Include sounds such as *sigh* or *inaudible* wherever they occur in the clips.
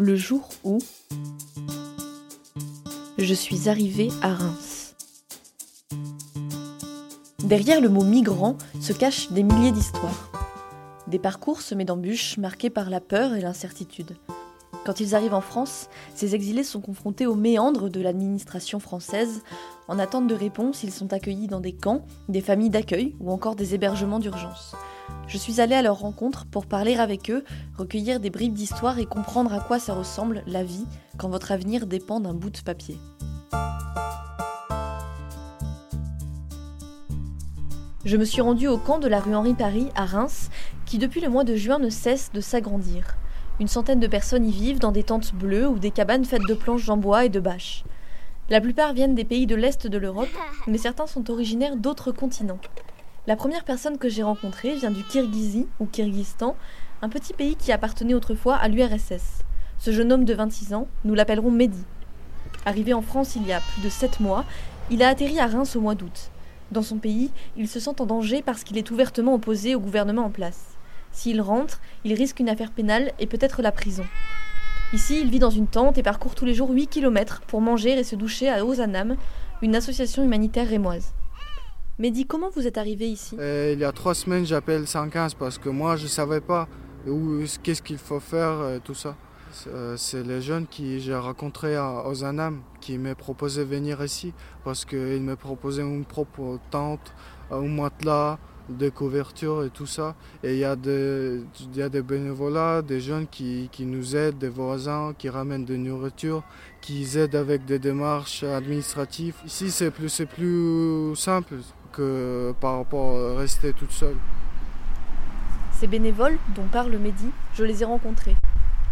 le jour où je suis arrivée à Reims. Derrière le mot migrant se cachent des milliers d'histoires. Des parcours semés d'embûches marqués par la peur et l'incertitude. Quand ils arrivent en France, ces exilés sont confrontés aux méandres de l'administration française. En attente de réponse, ils sont accueillis dans des camps, des familles d'accueil ou encore des hébergements d'urgence. Je suis allée à leur rencontre pour parler avec eux, recueillir des bribes d'histoire et comprendre à quoi ça ressemble la vie quand votre avenir dépend d'un bout de papier. Je me suis rendue au camp de la rue Henri-Paris à Reims, qui depuis le mois de juin ne cesse de s'agrandir. Une centaine de personnes y vivent dans des tentes bleues ou des cabanes faites de planches en bois et de bâches. La plupart viennent des pays de l'Est de l'Europe, mais certains sont originaires d'autres continents. La première personne que j'ai rencontrée vient du Kirghizie ou Kyrgyzstan, un petit pays qui appartenait autrefois à l'URSS. Ce jeune homme de 26 ans, nous l'appellerons Mehdi. Arrivé en France il y a plus de 7 mois, il a atterri à Reims au mois d'août. Dans son pays, il se sent en danger parce qu'il est ouvertement opposé au gouvernement en place. S'il rentre, il risque une affaire pénale et peut-être la prison. Ici, il vit dans une tente et parcourt tous les jours 8 km pour manger et se doucher à Ozanam, une association humanitaire rémoise. Mehdi, comment vous êtes arrivé ici? Euh, Il y a trois semaines, j'appelle 115 parce que moi, je ne savais pas où, qu'est-ce qu'il faut faire, euh, tout ça. Euh, c'est les jeunes que j'ai rencontrés à Ozanam qui proposé de venir ici parce qu'ils me proposaient une propre tente, un matelas, des couvertures et tout ça. Et il y, a des, y a des bénévolats, des jeunes qui, qui, nous aident, des voisins qui ramènent de nourriture, qui aident avec des démarches administratives. Ici, c'est plus, plus simple que par rapport à rester toute seule. Ces bénévoles dont parle Mehdi, je les ai rencontrés.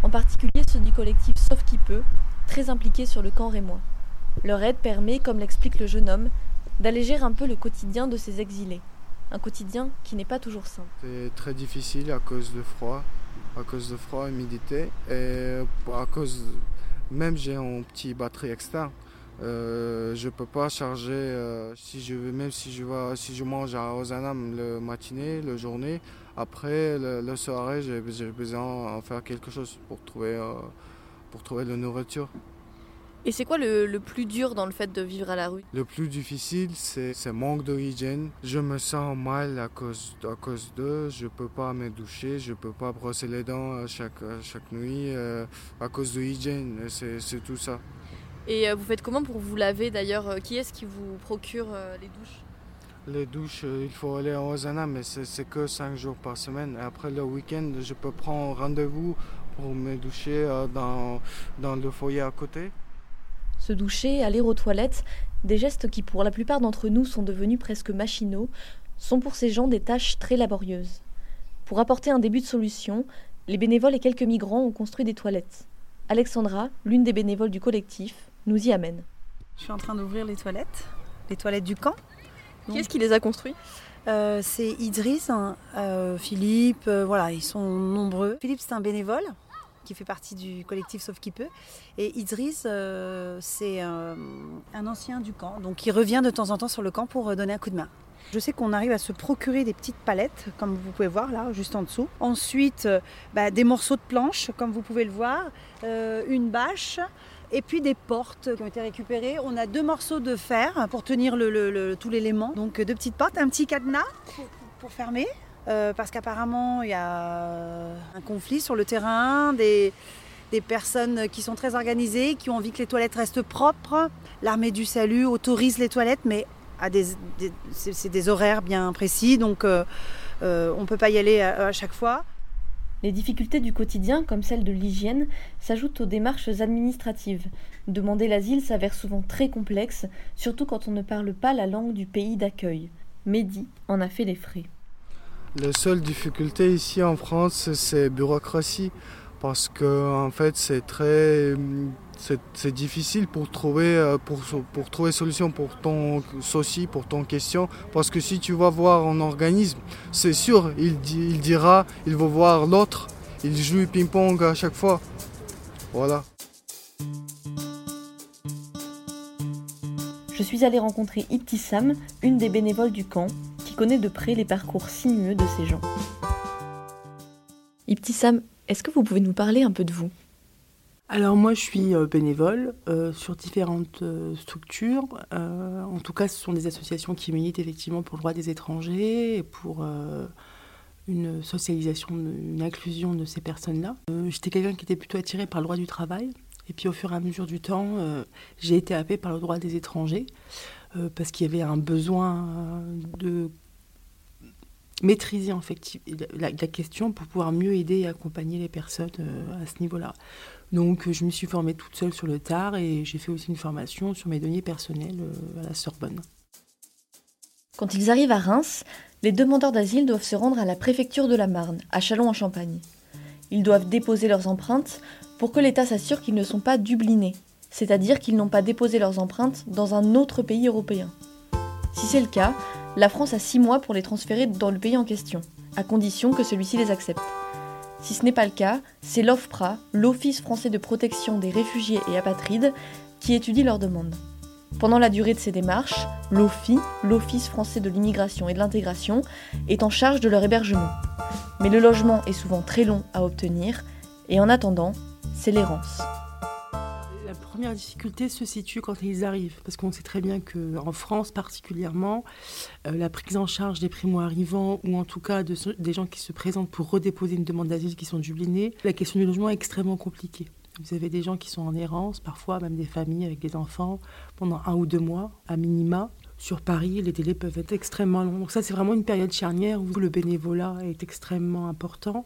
En particulier ceux du collectif Sauf qui peut, très impliqués sur le camp rémois. Leur aide permet, comme l'explique le jeune homme, d'alléger un peu le quotidien de ces exilés un quotidien qui n'est pas toujours simple. C'est très difficile à cause de froid, à cause de froid humidité, et à cause même j'ai un petit batterie externe. Euh, je peux pas charger euh, si je veux même si je vais si je mange à Ozanam le matinée, le journée, après le, soirée j'ai besoin de faire quelque chose pour trouver euh, pour trouver la nourriture. Et c'est quoi le, plus dur dans le fait de vivre à la rue? Le plus difficile, c'est ce manque d'hygiène. Je me sens mal à cause, à cause d'eux. Je ne peux pas me doucher, je ne peux pas brosser les dents chaque, chaque nuit à cause de l'hygiène. C'est tout ça. Et euh, vous faites comment pour vous laver d'ailleurs Qui est-ce qui vous procure euh, les douches? Les douches, il faut aller à Ozana, mais c'est que 5 jours par semaine. Et après le week-end, je peux prendre rendez-vous pour me doucher dans, dans le foyer à côté se doucher, aller aux toilettes, des gestes qui pour la plupart d'entre nous sont devenus presque machinaux, sont pour ces gens des tâches très laborieuses. Pour apporter un début de solution, les bénévoles et quelques migrants ont construit des toilettes. Alexandra, l'une des bénévoles du collectif, nous y amène. Je suis en train d'ouvrir les toilettes, les toilettes du camp. Qui est-ce qui les a construits euh, C'est Idriss, hein, euh, Philippe, euh, voilà, ils sont nombreux. Philippe, c'est un bénévole qui fait partie du collectif Sauf qui peut. Et Idriss, euh, c'est euh, un ancien du camp, donc il revient de temps en temps sur le camp pour euh, donner un coup de main. Je sais qu'on arrive à se procurer des petites palettes, comme vous pouvez voir là, juste en dessous. Ensuite, bah, des morceaux de planche, comme vous pouvez le voir, une bâche, et puis des portes qui ont été récupérées. On a deux morceaux de fer pour tenir tout l'élément. Donc deux petites portes, un petit cadenas pour fermer. Euh, parce qu'apparemment il y a un conflit sur le terrain, des, personnes qui sont très organisées, qui ont envie que les toilettes restent propres. L'armée du salut autorise les toilettes, mais à des, c'est des horaires bien précis, donc euh, euh, on ne peut pas y aller à, chaque fois. Les difficultés du quotidien, comme celle de l'hygiène, s'ajoutent aux démarches administratives. Demander l'asile s'avère souvent très complexe, surtout quand on ne parle pas la langue du pays d'accueil. Mehdi en a fait les frais. La seule difficulté ici en France, c'est bureaucratie. Parce que en fait, c'est très. C'est difficile pour trouver, euh, pour, pour trouver solution pour ton souci, pour ton question. Parce que si tu vas voir un organisme, c'est sûr, il, il dira, il va voir l'autre, il joue ping-pong à chaque fois. Voilà. Je suis allée rencontrer Ibtissam, une des bénévoles du camp, connaît de près les parcours sinueux de ces gens. Ibtissam, est-ce que vous pouvez nous parler un peu de vous? Alors moi je suis euh, bénévole euh, sur différentes euh, structures. en tout cas ce sont des associations qui militent effectivement pour le droit des étrangers et pour une socialisation, une inclusion de ces personnes-là. J'étais quelqu'un qui était plutôt attiré par le droit du travail. Et puis au fur et à mesure du temps, j'ai été happée par le droit des étrangers parce qu'il y avait un besoin de maîtriser en fait la, question pour pouvoir mieux aider et accompagner les personnes à ce niveau-là. Donc euh, je me suis formée toute seule sur le tard et j'ai fait aussi une formation sur mes données personnelles euh, à la Sorbonne. Quand ils arrivent à Reims, les demandeurs d'asile doivent se rendre à la préfecture de la Marne, à Châlons-en-Champagne. Ils doivent déposer leurs empreintes pour que l'État s'assure qu'ils ne sont pas dublinés, c'est-à-dire qu'ils n'ont pas déposé leurs empreintes dans un autre pays européen. Si c'est le cas, la France a six mois pour les transférer dans le pays en question, à condition que celui-ci les accepte. Si ce n'est pas le cas, c'est l'OFPRA, l'Office français de protection des réfugiés et apatrides, qui étudie leurs demandes. Pendant la durée de ces démarches, l'OFI, l'Office français de l'immigration et de l'intégration, est en charge de leur hébergement. Mais le logement est souvent très long à obtenir, et en attendant, c'est l'errance première difficulté se situe quand ils arrivent, parce qu'on sait très bien qu'en France particulièrement, euh, la prise en charge des primo-arrivants, ou en tout cas de, des gens qui se présentent pour redéposer une demande d'asile qui sont dublinés, la question du logement est extrêmement compliquée. Vous avez des gens qui sont en errance, parfois même des familles avec des enfants, pendant un ou deux mois, à minima. Sur Paris, les délais peuvent être extrêmement longs. Donc ça, c'est vraiment une période charnière où le bénévolat est extrêmement important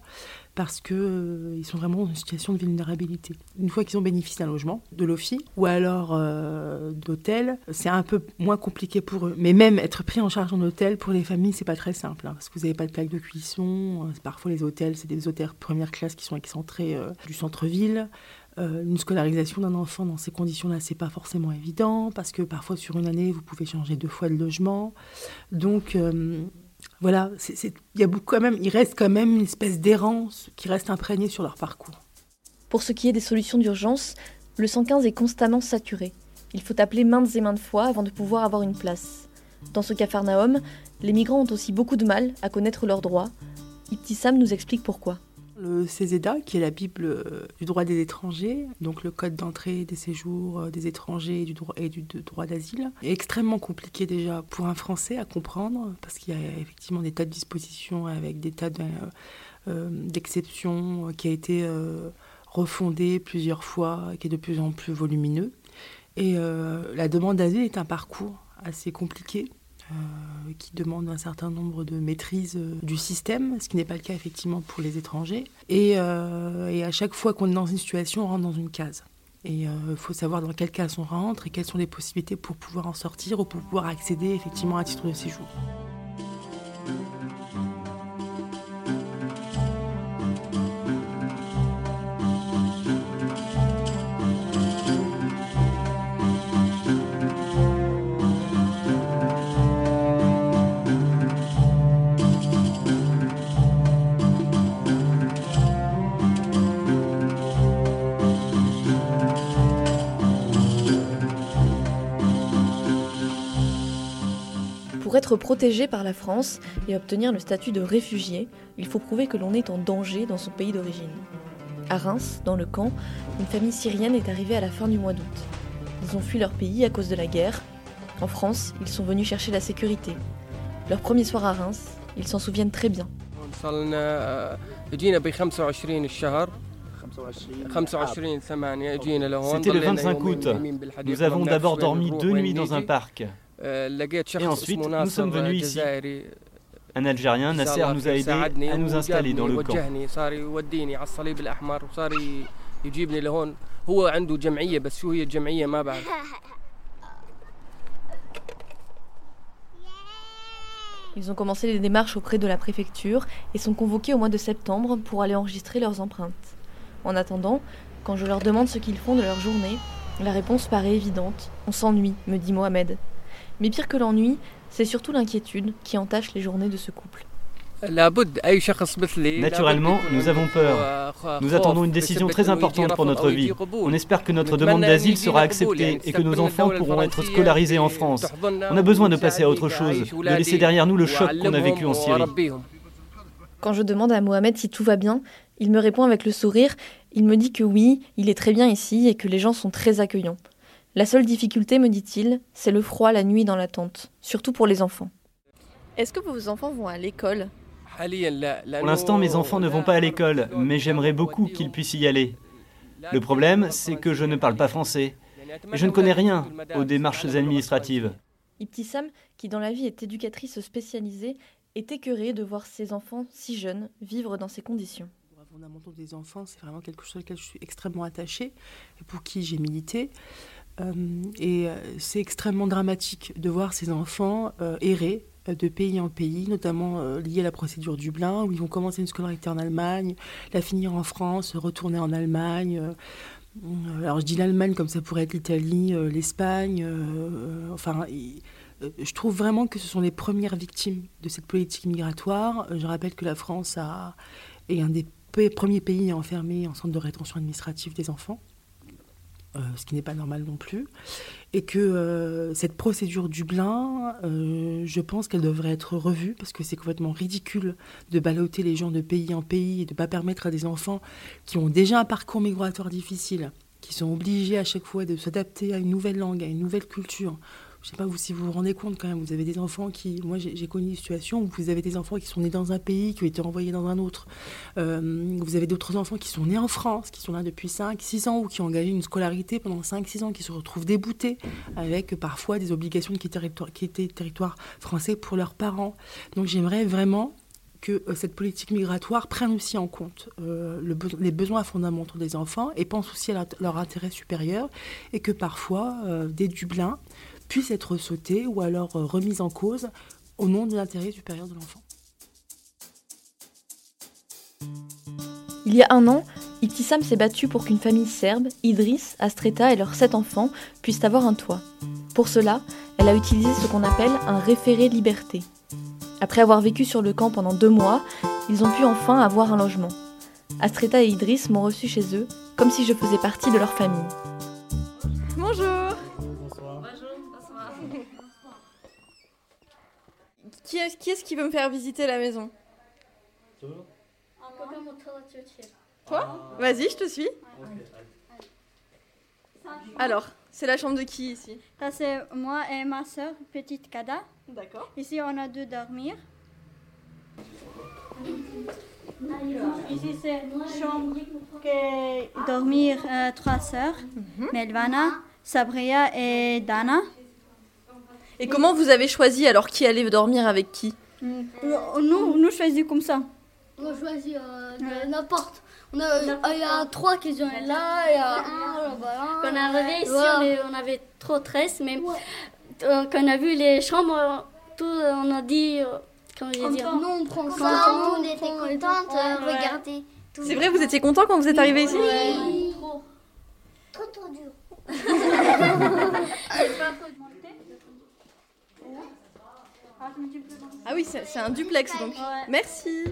parce qu'ils euh, sont vraiment dans une situation de vulnérabilité. Une fois qu'ils ont bénéficié d'un logement, de l'OFI ou alors euh, d'hôtel, c'est un peu moins compliqué pour eux. Mais même être pris en charge en hôtel pour les familles, c'est pas très simple hein, parce que vous n'avez pas de plaque de cuisson. Euh, parfois, les hôtels, c'est des hôtels première classe qui sont excentrés du centre-ville. Une scolarisation d'un enfant dans ces conditions-là, c'est pas forcément évident parce que parfois sur une année, vous pouvez changer deux fois de logement. Donc voilà, il y a beaucoup quand même, il reste quand même une espèce d'errance qui reste imprégnée sur leur parcours. Pour ce qui est des solutions d'urgence, le 115 est constamment saturé. Il faut appeler maintes et maintes fois avant de pouvoir avoir une place. Dans ce capharnaüm, les migrants ont aussi beaucoup de mal à connaître leurs droits. Ibtissam nous explique pourquoi. Le CESEDA, qui est la Bible euh, du droit des étrangers, donc le code d'entrée des séjours euh, des étrangers et du droit, d'asile, est extrêmement compliqué déjà pour un Français à comprendre, parce qu'il y a effectivement des tas de dispositions avec des tas euh, d'exceptions qui a été refondé plusieurs fois, qui est de plus en plus volumineux. Et la demande d'asile est un parcours assez compliqué qui demande un certain nombre de maîtrises euh, du système, ce qui n'est pas le cas effectivement pour les étrangers. Et, euh, et à chaque fois qu'on est dans une situation, on rentre dans une case. Et il faut savoir dans quelle case on rentre et quelles sont les possibilités pour pouvoir en sortir ou pour pouvoir accéder effectivement à un titre de séjour. Être protégé par la France et obtenir le statut de réfugié, il faut prouver que l'on est en danger dans son pays d'origine. À Reims, dans le camp, une famille syrienne est arrivée à la fin du mois d'août. Ils ont fui leur pays à cause de la guerre. En France, ils sont venus chercher la sécurité. Leur premier soir à Reims, ils s'en souviennent très bien. C'était le 25 août. Nous avons d'abord dormi deux nuits dans un parc. Et ensuite, nous sommes venus ici. Un Algérien, Nasser, nous a aidés à nous installer dans le camp. Ils ont commencé les démarches auprès de la préfecture et sont convoqués au mois de septembre pour aller enregistrer leurs empreintes. En attendant, quand je leur demande ce qu'ils font de leur journée, la réponse paraît évidente. On s'ennuie, me dit Mohamed. Mais pire que l'ennui, c'est surtout l'inquiétude qui entache les journées de ce couple. Naturellement, nous avons peur. Nous attendons une décision très importante pour notre vie. On espère que notre demande d'asile sera acceptée et que nos enfants pourront être scolarisés en France. On a besoin de passer à autre chose, de laisser derrière nous le choc qu'on a vécu en Syrie. Quand je demande à Mohamed si tout va bien, il me répond avec le sourire, il me dit que oui, il est très bien ici et que les gens sont très accueillants. La seule difficulté, me dit-il, c'est le froid la nuit dans la tente, surtout pour les enfants. Est-ce que vos enfants vont à l'école? Pour l'instant, mes enfants ne vont pas à l'école, mais j'aimerais beaucoup qu'ils puissent y aller. Le problème, c'est que je ne parle pas français. Et je ne connais rien aux démarches administratives. Ibtissam, qui dans la vie est éducatrice spécialisée, est écœurée de voir ses enfants si jeunes vivre dans ces conditions. Les fondamentaux des enfants, c'est vraiment quelque chose auquel je suis extrêmement attachée et pour qui j'ai milité. Euh, et euh, c'est extrêmement dramatique de voir ces enfants euh, errer de pays en pays, notamment liés à la procédure Dublin, où ils vont commencer une scolarité en Allemagne, la finir en France, retourner en Allemagne. alors je dis l'Allemagne comme ça pourrait être l'Italie, l'Espagne. enfin, je trouve vraiment que ce sont les premières victimes de cette politique migratoire. Je rappelle que la France est un des premiers pays à enfermer en centre de rétention administrative des enfants. Euh, ce qui n'est pas normal non plus, et que euh, cette procédure Dublin, euh, je pense qu'elle devrait être revue, parce que c'est complètement ridicule de baloter les gens de pays en pays et de ne pas permettre à des enfants qui ont déjà un parcours migratoire difficile, qui sont obligés à chaque fois de s'adapter à une nouvelle langue, à une nouvelle culture, je sais pas vous, si vous vous rendez compte quand même, vous avez des enfants qui, moi j'ai connu une situation où vous avez des enfants qui sont nés dans un pays, qui ont été envoyés dans un autre. Euh, vous avez d'autres enfants qui sont nés en France, qui sont là depuis 5, 6 ans ou qui ont engagé une scolarité pendant 5, 6 ans, qui se retrouvent déboutés avec parfois des obligations quitter territoire, territoire français pour leurs parents. Donc j'aimerais vraiment que euh, cette politique migratoire prenne aussi en compte euh, les besoins fondamentaux des enfants et pense aussi à leur intérêt supérieur et que parfois des Dublins puisse être sautée ou alors euh, remise en cause au nom de l'intérêt supérieur de l'enfant. Il y a un an, Ibtissam s'est battu pour qu'une famille serbe, Idriss, Astreta et leurs sept enfants puissent avoir un toit. Pour cela, elle a utilisé ce qu'on appelle un référé liberté. Après avoir vécu sur le camp pendant deux mois, ils ont pu enfin avoir un logement. Astreta et Idriss m'ont reçu chez eux, comme si je faisais partie de leur famille. Bonjour Qui est-ce qui, veut me faire visiter la maison Toi Vas-y, je te suis. Alors, c'est la chambre de qui ici Ça, c'est moi et ma soeur, petite Kada. D'accord. Ici, on a deux dormir. Ici, c'est chambre que dormir euh, trois sœurs, mhm. Melvana, Sabria et Dana. Et comment vous avez choisi alors qui allait dormir avec qui mm. Nous, nous choisissons comme ça. On choisit euh, n'importe. Il y a trois qui sont là, il y a un là-bas. Quand on est arrivé ici, on, avait trop de stress, mais euh, quand on a vu les chambres, tout, on a dit. Euh, comment je dire Nous, on prend ça, on était contente. regardez. C'est vrai, vous étiez content quand vous êtes arrivé ici Oui. Trop. Trop, trop dur. *laughs* Ah oui, c'est un duplex donc. Merci.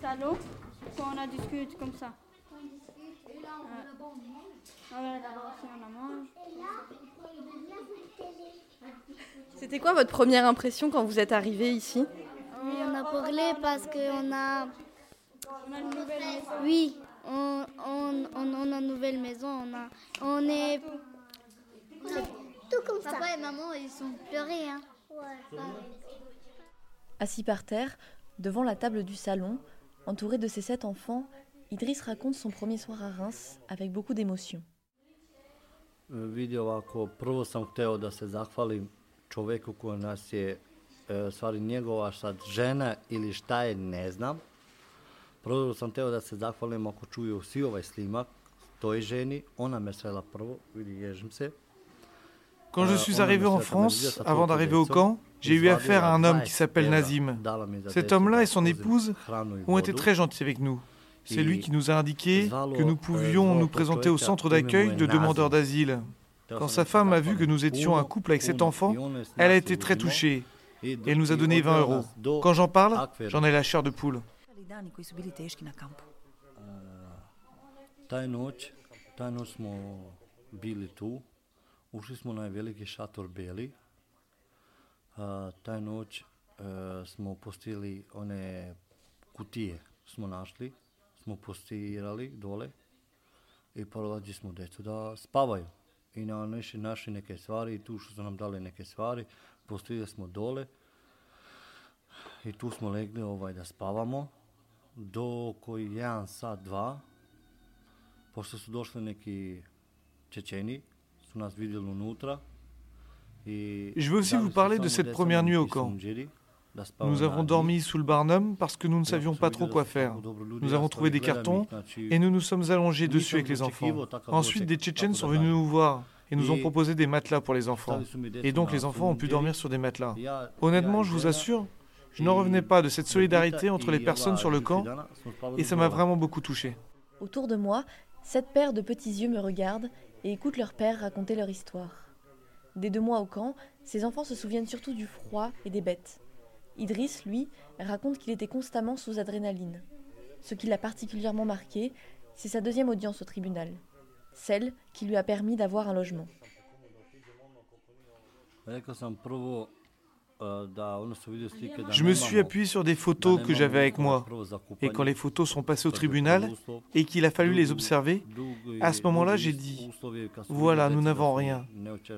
salon, on a discuté comme ça. C'était quoi votre première impression quand vous êtes arrivé ici? On a parlé parce qu'on a. Oui, on, on, on, a une nouvelle maison. On, a, on est. Tout comme ça. Papa et maman, ils sont pleurés. Hein. Assis par terre, devant la table du salon, entouré de ses sept enfants, Idriss raconte son premier soir à Reims avec beaucoup d'émotion. Vidi ovako, prvo sam hteo da se zahvalim čoveku koji nas je, e, stvari njegova sad žena ili šta je, ne znam. Prvo sam hteo da se zahvalim ako čuju svi ovaj slimak, toj ženi, ona me srela prvo, vidi, ježim se. Quand je suis arrivé en France, avant d'arriver au camp, j'ai eu affaire à un homme qui s'appelle Nazim. Cet homme-là et son épouse ont été très gentils avec nous. C'est lui qui nous a indiqué que nous pouvions nous présenter au centre d'accueil de demandeurs d'asile. Quand sa femme a vu que nous étions un couple avec cet enfant, elle a été très touchée et elle nous a donné 20 euros. Quand j'en parle, j'en ai la chair de poule. Ušli smo na veliki šator beli. A, taj noć e, smo postili one kutije, smo našli, smo postirali dole i porodili smo djecu da spavaju. I na naši, naši neke stvari, i tu što su nam dali neke stvari, postirali smo dole i tu smo legli ovaj, da spavamo do koji jedan sat, dva, pošto su došli neki Čečeni, Je veux aussi vous parler de cette première nuit au camp. Nous avons dormi sous le barnum parce que nous ne savions pas trop quoi faire. Nous avons trouvé des cartons et nous nous sommes allongés dessus avec les enfants. Ensuite, des Tchétchènes sont venus nous voir et nous ont proposé des matelas pour les enfants. Et donc les enfants ont pu dormir sur des matelas. Honnêtement, je vous assure, je n'en revenais pas de cette solidarité entre les personnes sur le camp et ça m'a vraiment beaucoup touché. Autour de moi, sept paires de petits yeux me regardent et écoutent leur père raconter leur histoire. Dès deux mois au camp, ces enfants se souviennent surtout du froid et des bêtes. Idriss, lui, raconte qu'il était constamment sous adrénaline. Ce qui l'a particulièrement marqué, c'est sa deuxième audience au tribunal, celle qui lui a permis d'avoir un logement. Je me suis appuyé sur des photos que j'avais avec moi. Et quand les photos sont passées au tribunal et qu'il a fallu les observer, à ce moment-là, j'ai dit, voilà, nous n'avons rien.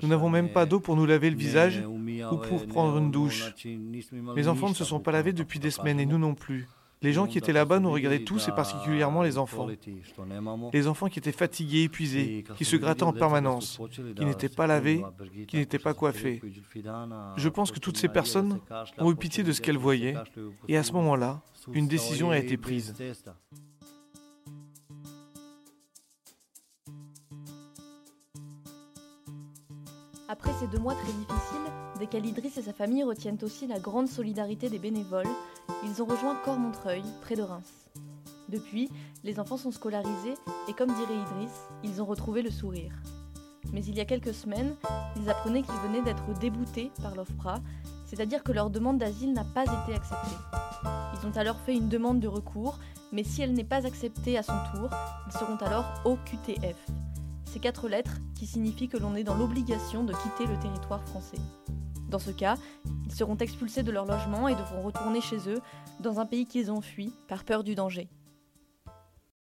Nous n'avons même pas d'eau pour nous laver le visage ou pour prendre une douche. Mes enfants ne se sont pas lavés depuis des semaines et nous non plus. Les gens qui étaient là-bas nous regardaient tous et particulièrement les enfants. Les enfants qui étaient fatigués, épuisés, qui se grattaient en permanence, qui n'étaient pas lavés, qui n'étaient pas coiffés. Je pense que toutes ces personnes ont eu pitié de ce qu'elles voyaient et à ce moment-là, une décision a été prise. Après ces deux mois très difficiles, desquels Idriss et sa famille retiennent aussi la grande solidarité des bénévoles, ils ont rejoint Cormontreuil, près de Reims. Depuis, les enfants sont scolarisés et comme dirait Idriss, ils ont retrouvé le sourire. Mais il y a quelques semaines, ils apprenaient qu'ils venaient d'être déboutés par l'OFPRA, c'est-à-dire que leur demande d'asile n'a pas été acceptée. Ils ont alors fait une demande de recours, mais si elle n'est pas acceptée à son tour, ils seront alors au QTF, ces quatre lettres qui signifient que l'on est dans l'obligation de quitter le territoire français. Dans ce cas, ils seront expulsés de leur logement et devront retourner chez eux dans un pays qu'ils ont fui par peur du danger.